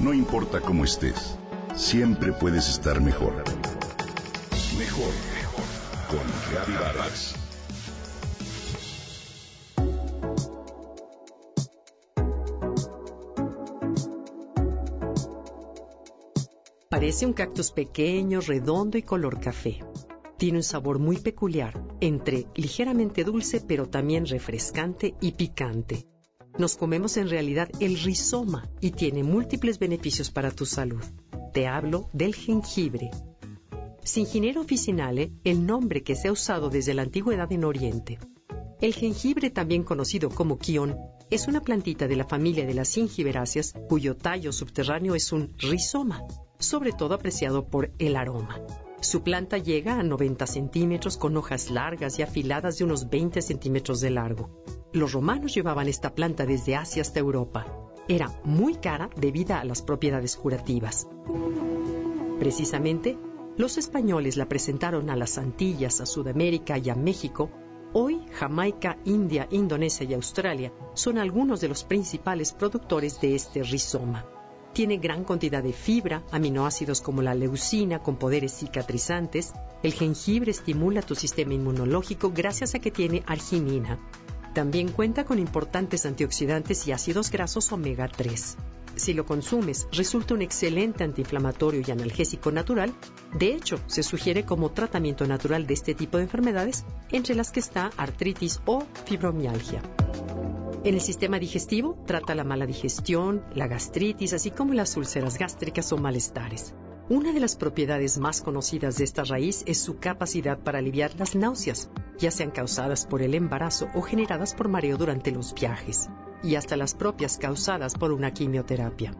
No importa cómo estés, siempre puedes estar mejor. Mejor, mejor. Con Reavivadas. Parece un cactus pequeño, redondo y color café. Tiene un sabor muy peculiar, entre ligeramente dulce pero también refrescante y picante. Nos comemos en realidad el rizoma y tiene múltiples beneficios para tu salud. Te hablo del jengibre. Singinero officinale, el nombre que se ha usado desde la antigüedad en Oriente. El jengibre, también conocido como kion, es una plantita de la familia de las gingiberáceas cuyo tallo subterráneo es un rizoma, sobre todo apreciado por el aroma. Su planta llega a 90 centímetros con hojas largas y afiladas de unos 20 centímetros de largo. Los romanos llevaban esta planta desde Asia hasta Europa. Era muy cara debido a las propiedades curativas. Precisamente, los españoles la presentaron a las Antillas, a Sudamérica y a México. Hoy, Jamaica, India, Indonesia y Australia son algunos de los principales productores de este rizoma. Tiene gran cantidad de fibra, aminoácidos como la leucina con poderes cicatrizantes. El jengibre estimula tu sistema inmunológico gracias a que tiene arginina. También cuenta con importantes antioxidantes y ácidos grasos omega 3. Si lo consumes, resulta un excelente antiinflamatorio y analgésico natural. De hecho, se sugiere como tratamiento natural de este tipo de enfermedades, entre las que está artritis o fibromialgia. En el sistema digestivo trata la mala digestión, la gastritis, así como las úlceras gástricas o malestares. Una de las propiedades más conocidas de esta raíz es su capacidad para aliviar las náuseas, ya sean causadas por el embarazo o generadas por mareo durante los viajes, y hasta las propias causadas por una quimioterapia.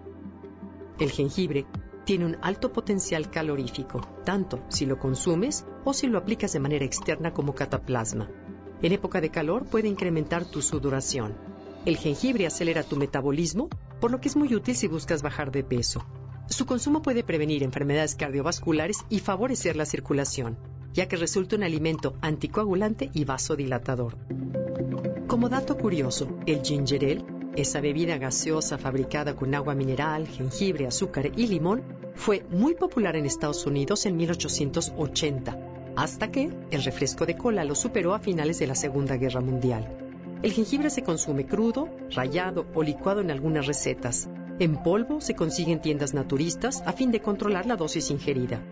El jengibre tiene un alto potencial calorífico, tanto si lo consumes o si lo aplicas de manera externa como cataplasma. En época de calor puede incrementar tu sudoración. El jengibre acelera tu metabolismo, por lo que es muy útil si buscas bajar de peso. Su consumo puede prevenir enfermedades cardiovasculares y favorecer la circulación, ya que resulta un alimento anticoagulante y vasodilatador. Como dato curioso, el ginger ale, esa bebida gaseosa fabricada con agua mineral, jengibre, azúcar y limón, fue muy popular en Estados Unidos en 1880 hasta que el refresco de cola lo superó a finales de la Segunda Guerra Mundial. El jengibre se consume crudo, rallado o licuado en algunas recetas. En polvo se consigue en tiendas naturistas a fin de controlar la dosis ingerida.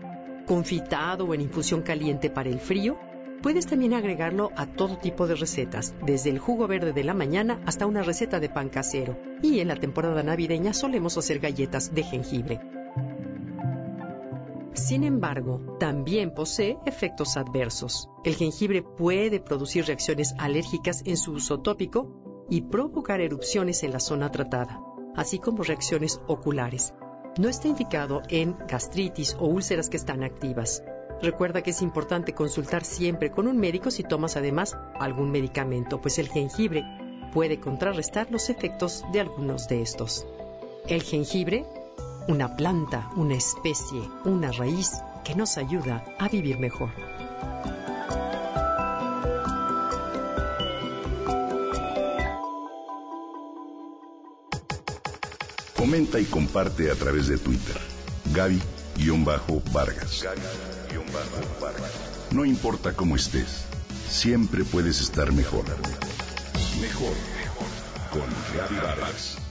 Confitado o en infusión caliente para el frío, puedes también agregarlo a todo tipo de recetas, desde el jugo verde de la mañana hasta una receta de pan casero. Y en la temporada navideña solemos hacer galletas de jengibre. Sin embargo, también posee efectos adversos. El jengibre puede producir reacciones alérgicas en su uso tópico y provocar erupciones en la zona tratada, así como reacciones oculares. No está indicado en gastritis o úlceras que están activas. Recuerda que es importante consultar siempre con un médico si tomas además algún medicamento, pues el jengibre puede contrarrestar los efectos de algunos de estos. El jengibre una planta, una especie, una raíz que nos ayuda a vivir mejor. Comenta y comparte a través de Twitter. Gaby-Vargas. No importa cómo estés, siempre puedes estar mejor. Mejor, mejor. Con Gaby Vargas.